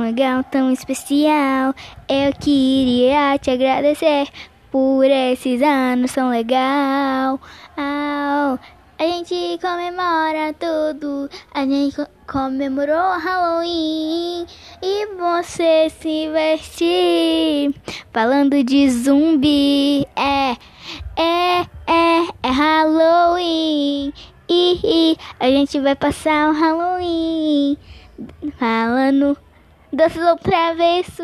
legal, tão especial. Eu queria te agradecer por esses anos tão legal. A gente comemora tudo, a gente comemorou Halloween e você se vestir falando de zumbi. É, é, é, é Halloween. E, e a gente vai passar o Halloween falando das travessuras.